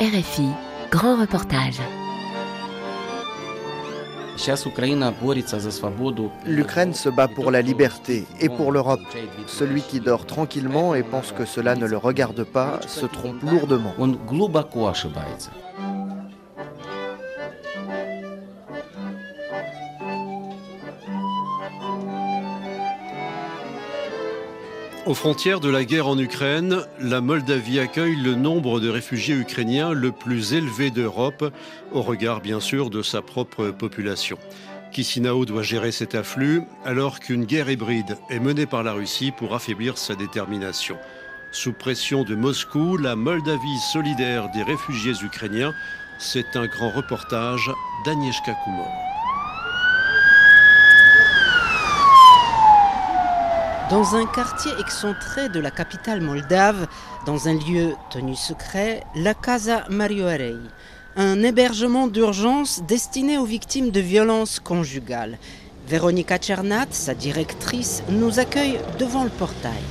RFI, grand reportage. L'Ukraine se bat pour la liberté et pour l'Europe. Celui qui dort tranquillement et pense que cela ne le regarde pas se trompe lourdement. Aux frontières de la guerre en Ukraine, la Moldavie accueille le nombre de réfugiés ukrainiens le plus élevé d'Europe, au regard bien sûr de sa propre population. Chisinau doit gérer cet afflux alors qu'une guerre hybride est menée par la Russie pour affaiblir sa détermination. Sous pression de Moscou, la Moldavie solidaire des réfugiés ukrainiens, c'est un grand reportage d'Agnieszka Kumor. Dans un quartier excentré de la capitale moldave, dans un lieu tenu secret, la Casa Marioarei, un hébergement d'urgence destiné aux victimes de violences conjugales. Véronica Chernat, sa directrice, nous accueille devant le portail.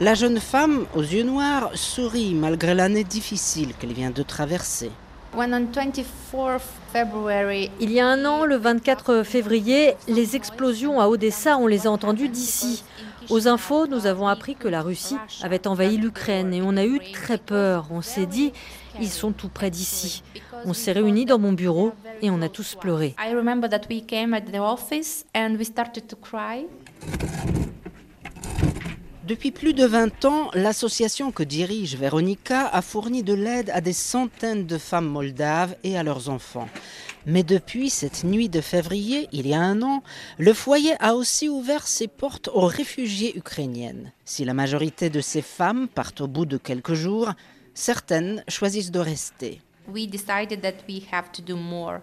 La jeune femme, aux yeux noirs, sourit malgré l'année difficile qu'elle vient de traverser. Il y a un an, le 24 février, les explosions à Odessa, on les a entendues d'ici. Aux infos, nous avons appris que la Russie avait envahi l'Ukraine et on a eu très peur. On s'est dit, ils sont tout près d'ici. On s'est réunis dans mon bureau et on a tous pleuré. Depuis plus de 20 ans, l'association que dirige Véronica a fourni de l'aide à des centaines de femmes moldaves et à leurs enfants. Mais depuis cette nuit de février, il y a un an, le foyer a aussi ouvert ses portes aux réfugiés ukrainiennes. Si la majorité de ces femmes partent au bout de quelques jours, certaines choisissent de rester.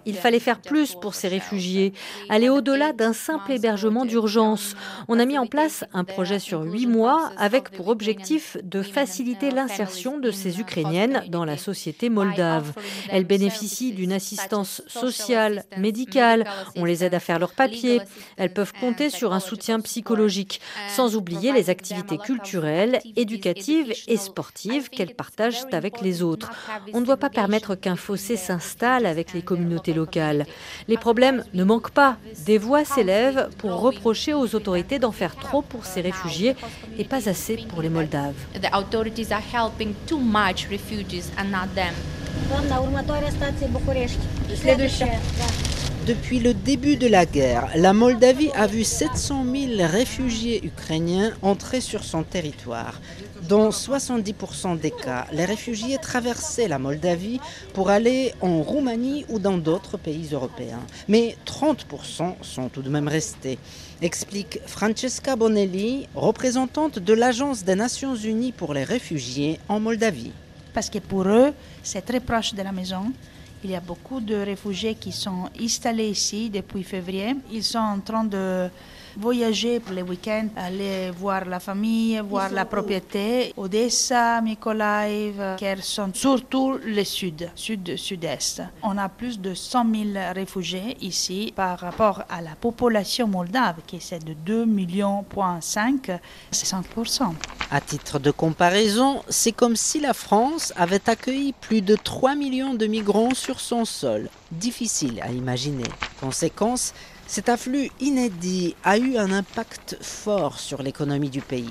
Il fallait faire plus pour ces réfugiés, aller au-delà d'un simple hébergement d'urgence. On a mis en place un projet sur huit mois avec pour objectif de faciliter l'insertion de ces Ukrainiennes dans la société moldave. Elles bénéficient d'une assistance sociale, médicale, on les aide à faire leurs papiers, elles peuvent compter sur un soutien psychologique, sans oublier les activités culturelles, éducatives et sportives qu'elles partagent avec les autres. On ne doit pas permettre qu'un fossé s'installe avec les communautés locales. Les problèmes ne manquent pas. Des voix s'élèvent pour reprocher aux autorités d'en faire trop pour ces réfugiés et pas assez pour les Moldaves. Depuis le début de la guerre, la Moldavie a vu 700 000 réfugiés ukrainiens entrer sur son territoire. Dans 70% des cas, les réfugiés traversaient la Moldavie pour aller en Roumanie ou dans d'autres pays européens. Mais 30% sont tout de même restés, explique Francesca Bonelli, représentante de l'Agence des Nations Unies pour les réfugiés en Moldavie. Parce que pour eux, c'est très proche de la maison. Il y a beaucoup de réfugiés qui sont installés ici depuis février. Ils sont en train de voyager pour les week-ends, aller voir la famille, voir la propriété. Odessa, Mykolaiv, Kherson, surtout le sud, sud-sud-est. On a plus de 100 000 réfugiés ici par rapport à la population moldave qui est de 2 millions, c'est 5%. À titre de comparaison, c'est comme si la France avait accueilli plus de 3 millions de migrants sur son sol. Difficile à imaginer. Conséquence, cet afflux inédit a eu un impact fort sur l'économie du pays.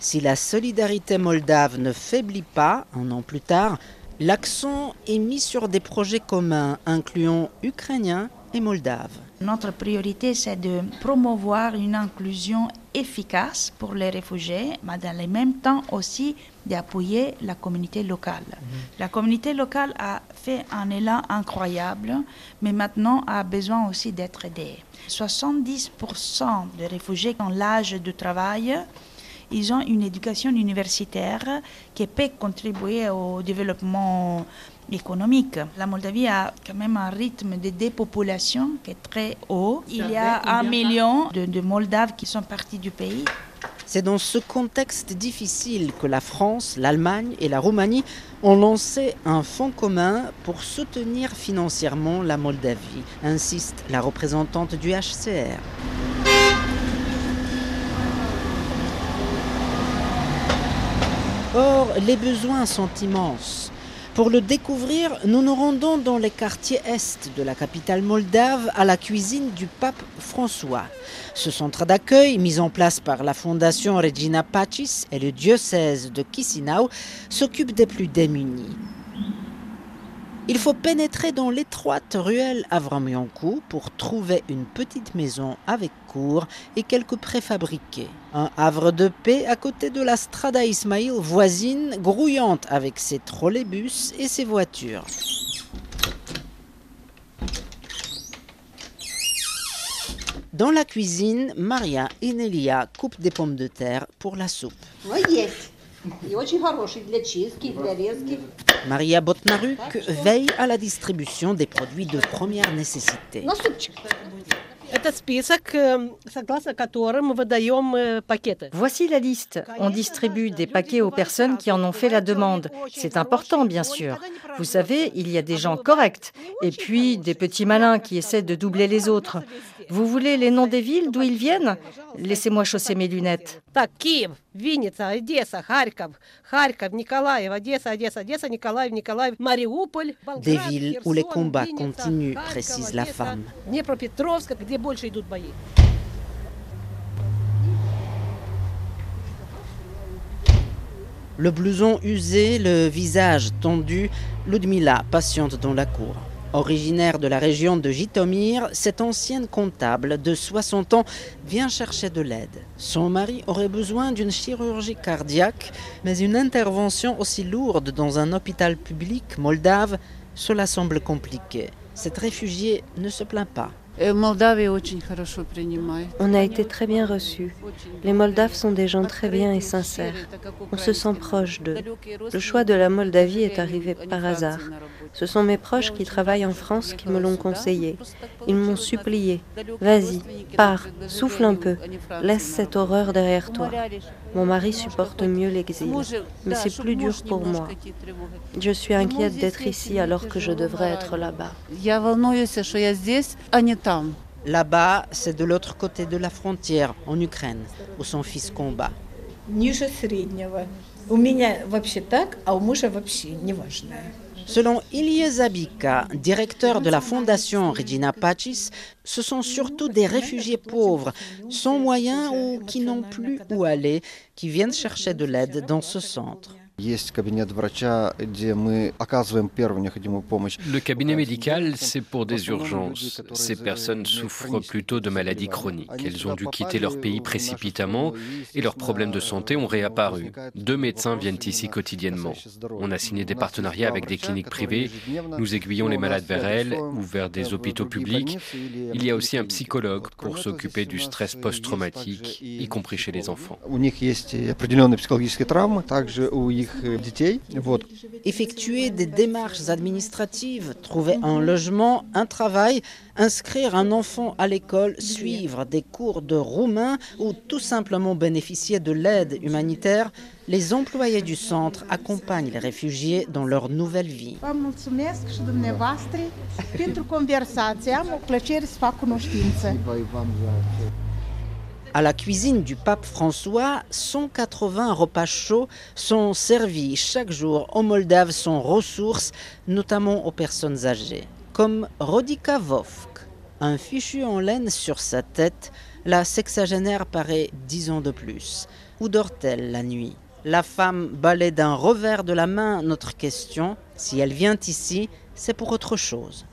Si la solidarité moldave ne faiblit pas un an plus tard, l'accent est mis sur des projets communs incluant ukrainiens et moldaves. Notre priorité, c'est de promouvoir une inclusion efficace pour les réfugiés, mais dans le même temps aussi d'appuyer la communauté locale. La communauté locale a fait un élan incroyable, mais maintenant a besoin aussi d'être aidée. 70% des réfugiés ont l'âge de travail. Ils ont une éducation universitaire qui peut contribuer au développement économique. La Moldavie a quand même un rythme de dépopulation qui est très haut. Il y a un million de, de Moldaves qui sont partis du pays. C'est dans ce contexte difficile que la France, l'Allemagne et la Roumanie ont lancé un fonds commun pour soutenir financièrement la Moldavie, insiste la représentante du HCR. Or, les besoins sont immenses. Pour le découvrir, nous nous rendons dans les quartiers est de la capitale moldave à la cuisine du pape François. Ce centre d'accueil, mis en place par la fondation Regina Pacis et le diocèse de Chisinau, s'occupe des plus démunis. Il faut pénétrer dans l'étroite ruelle Avramiankou pour trouver une petite maison avec cour et quelques préfabriqués. Un havre de paix à côté de la Strada Ismail voisine, grouillante avec ses trolleybus et ses voitures. Dans la cuisine, Maria et Nelia coupent des pommes de terre pour la soupe. Maria Botnaruk veille à la distribution des produits de première nécessité. Voici la liste. On distribue des paquets aux personnes qui en ont fait la demande. C'est important, bien sûr. Vous savez, il y a des gens corrects et puis des petits malins qui essaient de doubler les autres. Vous voulez les noms des villes d'où ils viennent? Laissez-moi chausser mes lunettes. Des villes où les combats continuent, précise la femme. Le blouson usé, le visage tendu, Ludmila patiente dans la cour. Originaire de la région de Jitomir, cette ancienne comptable de 60 ans vient chercher de l'aide. Son mari aurait besoin d'une chirurgie cardiaque, mais une intervention aussi lourde dans un hôpital public moldave, cela semble compliqué. Cette réfugiée ne se plaint pas. On a été très bien reçus. Les Moldaves sont des gens très bien et sincères. On se sent proche d'eux. Le choix de la Moldavie est arrivé par hasard. Ce sont mes proches qui travaillent en France qui me l'ont conseillé. Ils m'ont supplié. Vas-y, pars, souffle un peu. Laisse cette horreur derrière toi. Mon mari supporte mieux l'exil, mais c'est plus dur pour moi. Je suis inquiète d'être ici alors que je devrais être là-bas. Là-bas, c'est de l'autre côté de la frontière, en Ukraine, où son fils combat. Selon Ilie Zabika, directeur de la fondation Regina Pacis, ce sont surtout des réfugiés pauvres, sans moyens ou qui n'ont plus où aller, qui viennent chercher de l'aide dans ce centre. Le cabinet médical, c'est pour des urgences. Ces personnes souffrent plutôt de maladies chroniques. Elles ont dû quitter leur pays précipitamment et leurs problèmes de santé ont réapparu. Deux médecins viennent ici quotidiennement. On a signé des partenariats avec des cliniques privées. Nous aiguillons les malades vers elles ou vers des hôpitaux publics. Il y a aussi un psychologue pour s'occuper du stress post-traumatique, y compris chez les enfants. Effectuer des démarches administratives, trouver un logement, un travail, inscrire un enfant à l'école, suivre des cours de roumain ou tout simplement bénéficier de l'aide humanitaire, les employés du centre accompagnent les réfugiés dans leur nouvelle vie. À la cuisine du pape François, 180 repas chauds sont servis chaque jour aux Moldaves sans ressources, notamment aux personnes âgées. Comme Rodika Vovk, un fichu en laine sur sa tête, la sexagénaire paraît dix ans de plus. Où dort-elle la nuit? La femme balaie d'un revers de la main notre question. Si elle vient ici, c'est pour autre chose.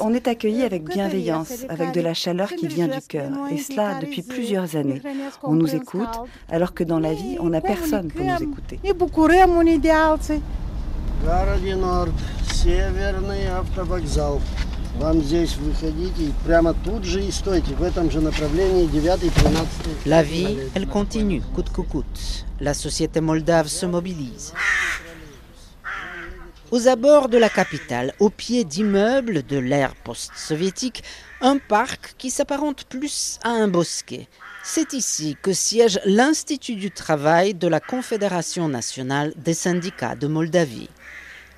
On est accueilli avec bienveillance, avec de la chaleur qui vient du cœur, et cela depuis plusieurs années. On nous écoute, alors que dans la vie, on n'a personne pour nous écouter. La vie, elle continue, coûte que coûte. La société moldave se mobilise. Aux abords de la capitale, au pied d'immeubles de l'ère post-soviétique, un parc qui s'apparente plus à un bosquet. C'est ici que siège l'Institut du travail de la Confédération nationale des syndicats de Moldavie.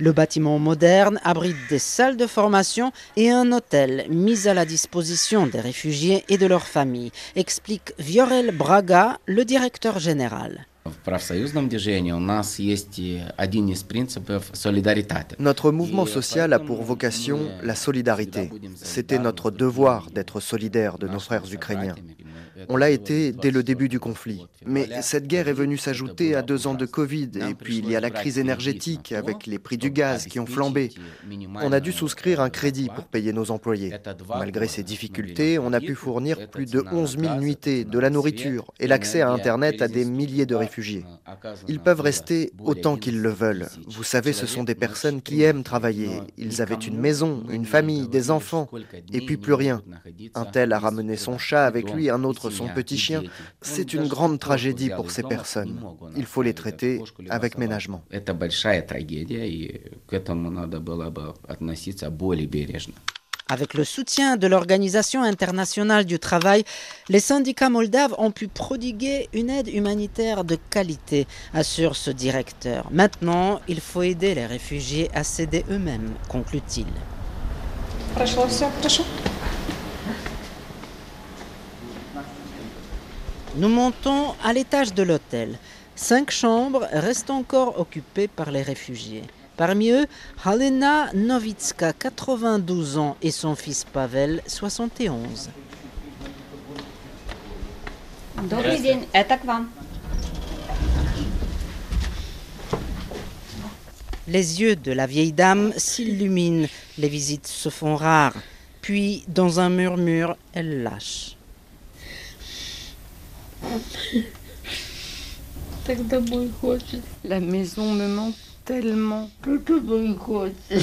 Le bâtiment moderne abrite des salles de formation et un hôtel mis à la disposition des réfugiés et de leurs familles, explique Viorel Braga, le directeur général. Notre mouvement social a pour vocation la solidarité. C'était notre devoir d'être solidaire de nos frères ukrainiens. On l'a été dès le début du conflit. Mais cette guerre est venue s'ajouter à deux ans de Covid, et puis il y a la crise énergétique avec les prix du gaz qui ont flambé. On a dû souscrire un crédit pour payer nos employés. Malgré ces difficultés, on a pu fournir plus de 11 000 nuitées, de la nourriture et l'accès à Internet à des milliers de réfugiés. Ils peuvent rester autant qu'ils le veulent. Vous savez, ce sont des personnes qui aiment travailler. Ils avaient une maison, une famille, des enfants, et puis plus rien. Un tel a ramené son chat avec lui, un autre son petit chien. C'est une grande tragédie pour ces personnes. Il faut les traiter avec ménagement. Avec le soutien de l'Organisation internationale du travail, les syndicats moldaves ont pu prodiguer une aide humanitaire de qualité, assure ce directeur. Maintenant, il faut aider les réfugiés à s'aider eux-mêmes, conclut-il. Nous montons à l'étage de l'hôtel. Cinq chambres restent encore occupées par les réfugiés. Parmi eux, Halena Novitska, 92 ans, et son fils Pavel, 71. Les yeux de la vieille dame s'illuminent, les visites se font rares, puis dans un murmure, elle lâche. La maison me manque tellement.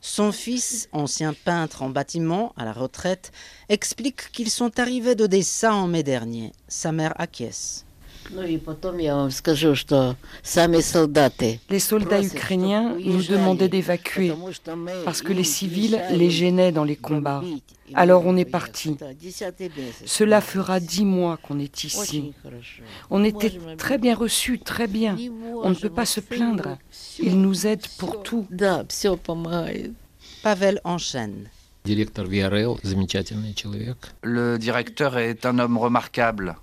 Son fils, ancien peintre en bâtiment à la retraite, explique qu'ils sont arrivés d'Odessa en mai dernier. Sa mère acquiesce. Les soldats ukrainiens nous demandaient d'évacuer parce que les civils les gênaient dans les combats. Alors on est parti. Cela fera dix mois qu'on est ici. On était très bien reçus, très bien. On ne peut pas se plaindre. Ils nous aident pour tout. Pavel enchaîne. Le directeur est un homme remarquable.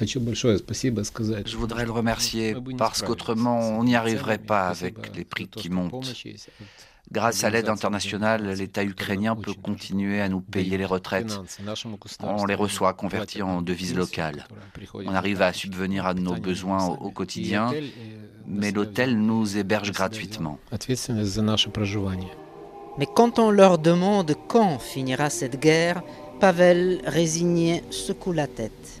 Je voudrais le remercier parce qu'autrement on n'y arriverait pas avec les prix qui montent. Grâce à l'aide internationale, l'État ukrainien peut continuer à nous payer les retraites. On les reçoit convertis en devises locales. On arrive à subvenir à nos besoins au quotidien, mais l'hôtel nous héberge gratuitement. Mais quand on leur demande quand finira cette guerre, Pavel, résigné, secoue la tête.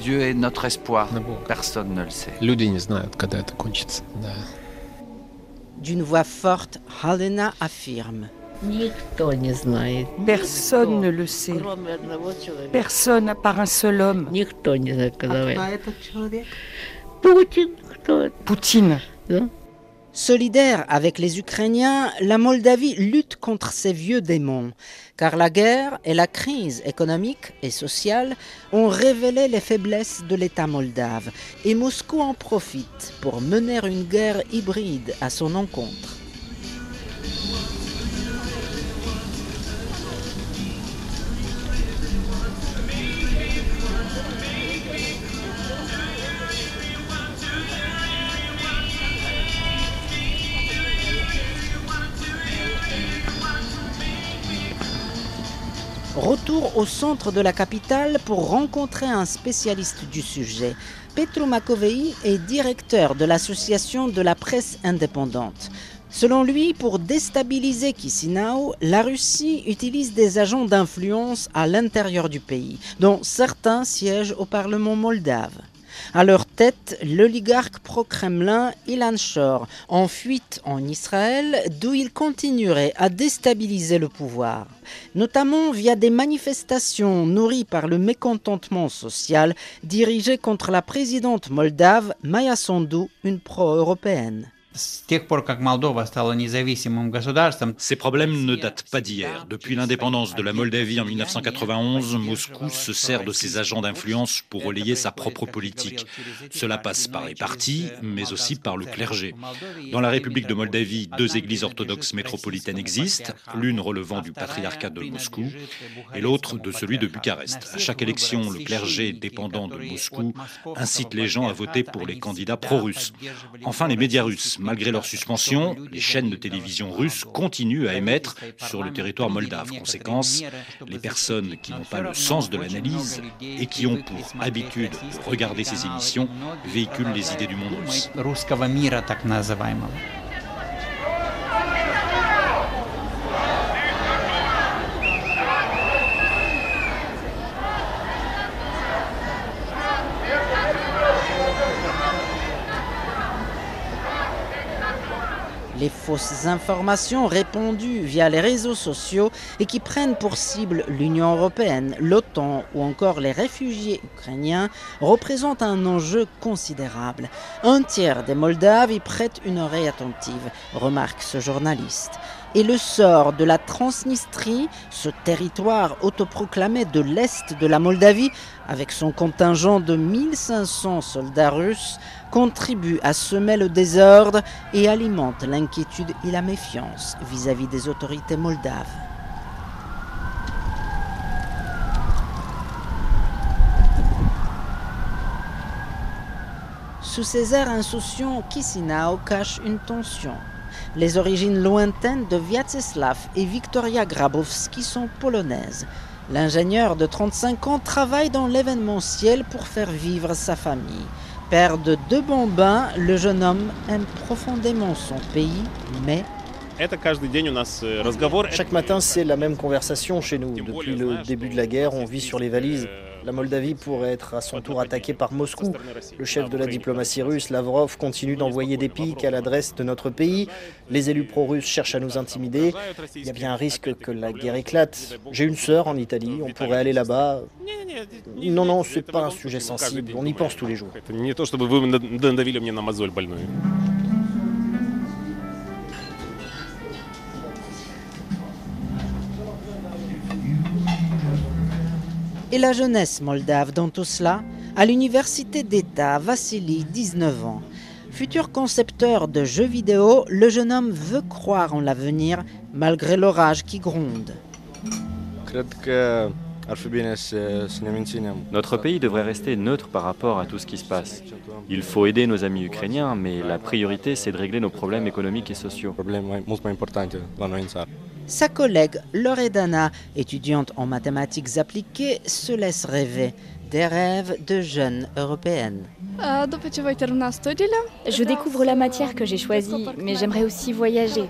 Dieu est notre espoir. Personne ne le sait. D'une voix forte, Halena affirme. Personne ne le sait. Personne à part un seul homme. Poutine. Solidaire avec les Ukrainiens, la Moldavie lutte contre ces vieux démons, car la guerre et la crise économique et sociale ont révélé les faiblesses de l'État moldave, et Moscou en profite pour mener une guerre hybride à son encontre. Au centre de la capitale pour rencontrer un spécialiste du sujet. Petro Makovei est directeur de l'association de la presse indépendante. Selon lui, pour déstabiliser Chisinau, la Russie utilise des agents d'influence à l'intérieur du pays, dont certains siègent au Parlement moldave. À leur tête, l'oligarque pro-Kremlin Ilan Shor, en fuite en Israël, d'où il continuerait à déstabiliser le pouvoir, notamment via des manifestations nourries par le mécontentement social dirigées contre la présidente moldave Maya Sandu, une pro-européenne. Ces problèmes ne datent pas d'hier. Depuis l'indépendance de la Moldavie en 1991, Moscou se sert de ses agents d'influence pour relayer sa propre politique. Cela passe par les partis, mais aussi par le clergé. Dans la République de Moldavie, deux églises orthodoxes métropolitaines existent, l'une relevant du patriarcat de Moscou et l'autre de celui de Bucarest. À chaque élection, le clergé dépendant de Moscou incite les gens à voter pour les candidats pro-russes. Enfin, les médias russes Malgré leur suspension, les chaînes de télévision russes continuent à émettre sur le territoire moldave. Conséquence, les personnes qui n'ont pas le sens de l'analyse et qui ont pour habitude de regarder ces émissions véhiculent les idées du monde russe. Les fausses informations répandues via les réseaux sociaux et qui prennent pour cible l'Union européenne, l'OTAN ou encore les réfugiés ukrainiens représentent un enjeu considérable. Un tiers des Moldaves y prêtent une oreille attentive, remarque ce journaliste. Et le sort de la Transnistrie, ce territoire autoproclamé de l'Est de la Moldavie, avec son contingent de 1500 soldats russes, contribue à semer le désordre et alimente l'inquiétude et la méfiance vis-à-vis des autorités moldaves. Sous ces airs insouciants, Chisinau cache une tension. Les origines lointaines de Vyacheslav et Victoria Grabowski sont polonaises. L'ingénieur de 35 ans travaille dans l'événementiel pour faire vivre sa famille. Père de deux bambins, le jeune homme aime profondément son pays, mais chaque matin, c'est la même conversation chez nous. Depuis le début de la guerre, on vit sur les valises. La Moldavie pourrait être à son tour attaquée par Moscou. Le chef de la diplomatie russe, Lavrov, continue d'envoyer des piques à l'adresse de notre pays. Les élus pro-russes cherchent à nous intimider. Il y a bien un risque que la guerre éclate. J'ai une sœur en Italie, on pourrait aller là-bas. Non, non, c'est pas un sujet sensible, on y pense tous les jours. Et la jeunesse moldave dans tout cela À l'université d'État, Vassili, 19 ans. Futur concepteur de jeux vidéo, le jeune homme veut croire en l'avenir malgré l'orage qui gronde. Notre pays devrait rester neutre par rapport à tout ce qui se passe. Il faut aider nos amis ukrainiens, mais la priorité, c'est de régler nos problèmes économiques et sociaux. Sa collègue Loredana, étudiante en mathématiques appliquées, se laisse rêver des rêves de jeune européenne. Je découvre la matière que j'ai choisie, mais j'aimerais aussi voyager.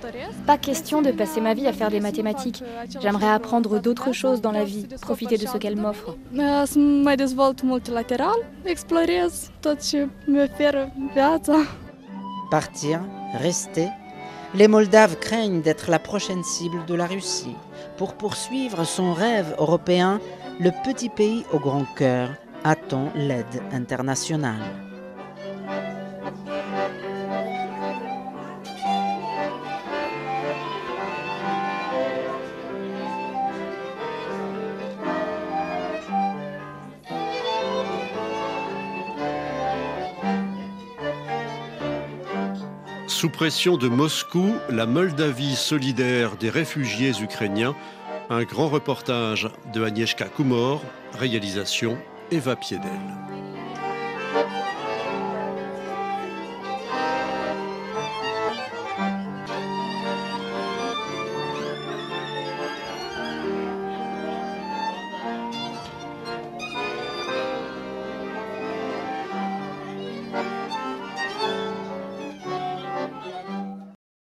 Pas question de passer ma vie à faire des mathématiques. J'aimerais apprendre d'autres choses dans la vie, profiter de ce qu'elle m'offre. Partir, rester, les Moldaves craignent d'être la prochaine cible de la Russie. Pour poursuivre son rêve européen, le petit pays au grand cœur attend l'aide internationale. Sous pression de Moscou, la Moldavie solidaire des réfugiés ukrainiens, un grand reportage de Agnieszka Kumor, réalisation Eva Piedel.